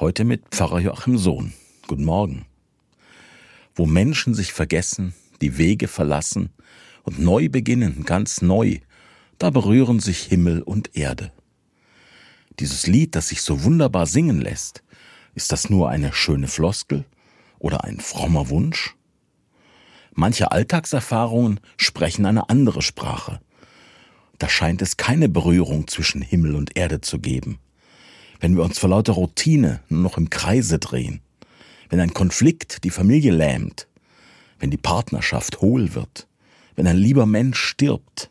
Heute mit Pfarrer Joachim Sohn. Guten Morgen. Wo Menschen sich vergessen, die Wege verlassen und neu beginnen, ganz neu, da berühren sich Himmel und Erde. Dieses Lied, das sich so wunderbar singen lässt, ist das nur eine schöne Floskel oder ein frommer Wunsch? Manche Alltagserfahrungen sprechen eine andere Sprache. Da scheint es keine Berührung zwischen Himmel und Erde zu geben wenn wir uns vor lauter Routine nur noch im Kreise drehen, wenn ein Konflikt die Familie lähmt, wenn die Partnerschaft hohl wird, wenn ein lieber Mensch stirbt.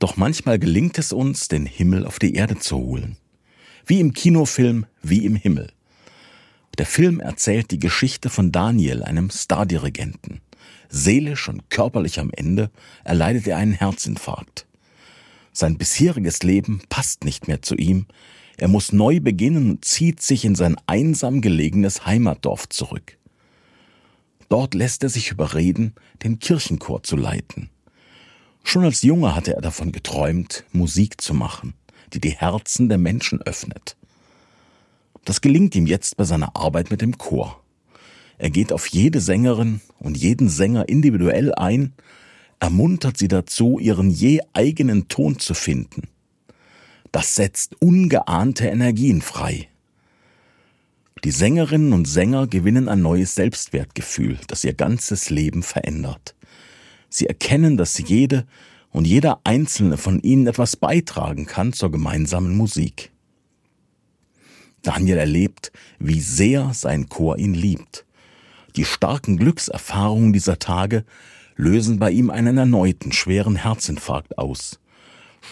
Doch manchmal gelingt es uns, den Himmel auf die Erde zu holen. Wie im Kinofilm, wie im Himmel. Der Film erzählt die Geschichte von Daniel, einem Stardirigenten. Seelisch und körperlich am Ende erleidet er einen Herzinfarkt. Sein bisheriges Leben passt nicht mehr zu ihm, er muss neu beginnen und zieht sich in sein einsam gelegenes Heimatdorf zurück. Dort lässt er sich überreden, den Kirchenchor zu leiten. Schon als Junge hatte er davon geträumt, Musik zu machen, die die Herzen der Menschen öffnet. Das gelingt ihm jetzt bei seiner Arbeit mit dem Chor. Er geht auf jede Sängerin und jeden Sänger individuell ein, ermuntert sie dazu, ihren je eigenen Ton zu finden das setzt ungeahnte Energien frei. Die Sängerinnen und Sänger gewinnen ein neues Selbstwertgefühl, das ihr ganzes Leben verändert. Sie erkennen, dass jede und jeder einzelne von ihnen etwas beitragen kann zur gemeinsamen Musik. Daniel erlebt, wie sehr sein Chor ihn liebt. Die starken Glückserfahrungen dieser Tage lösen bei ihm einen erneuten schweren Herzinfarkt aus.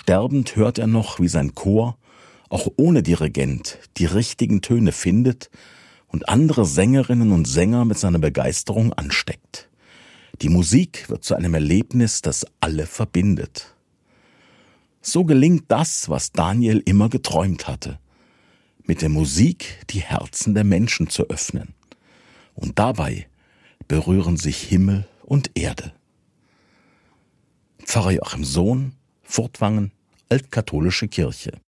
Sterbend hört er noch, wie sein Chor, auch ohne Dirigent, die richtigen Töne findet und andere Sängerinnen und Sänger mit seiner Begeisterung ansteckt. Die Musik wird zu einem Erlebnis, das alle verbindet. So gelingt das, was Daniel immer geträumt hatte, mit der Musik die Herzen der Menschen zu öffnen. Und dabei berühren sich Himmel und Erde. Pfarrer Joachim Sohn Furtwangen, Altkatholische Kirche